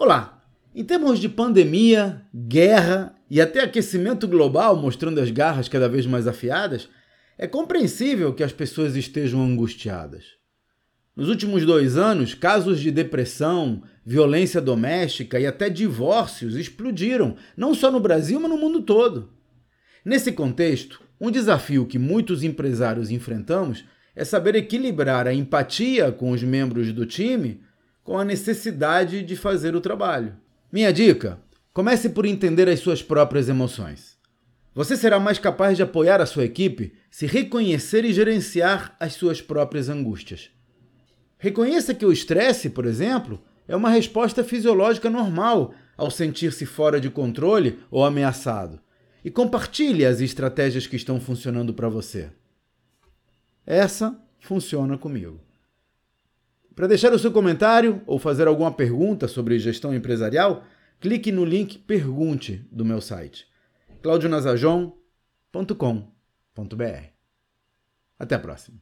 Olá! Em termos de pandemia, guerra e até aquecimento global mostrando as garras cada vez mais afiadas, é compreensível que as pessoas estejam angustiadas. Nos últimos dois anos, casos de depressão, violência doméstica e até divórcios explodiram, não só no Brasil, mas no mundo todo. Nesse contexto, um desafio que muitos empresários enfrentamos é saber equilibrar a empatia com os membros do time com a necessidade de fazer o trabalho. Minha dica: comece por entender as suas próprias emoções. Você será mais capaz de apoiar a sua equipe se reconhecer e gerenciar as suas próprias angústias. Reconheça que o estresse, por exemplo, é uma resposta fisiológica normal ao sentir-se fora de controle ou ameaçado. E compartilhe as estratégias que estão funcionando para você. Essa funciona comigo. Para deixar o seu comentário ou fazer alguma pergunta sobre gestão empresarial, clique no link Pergunte do meu site claudionazajon.com.br. Até a próxima.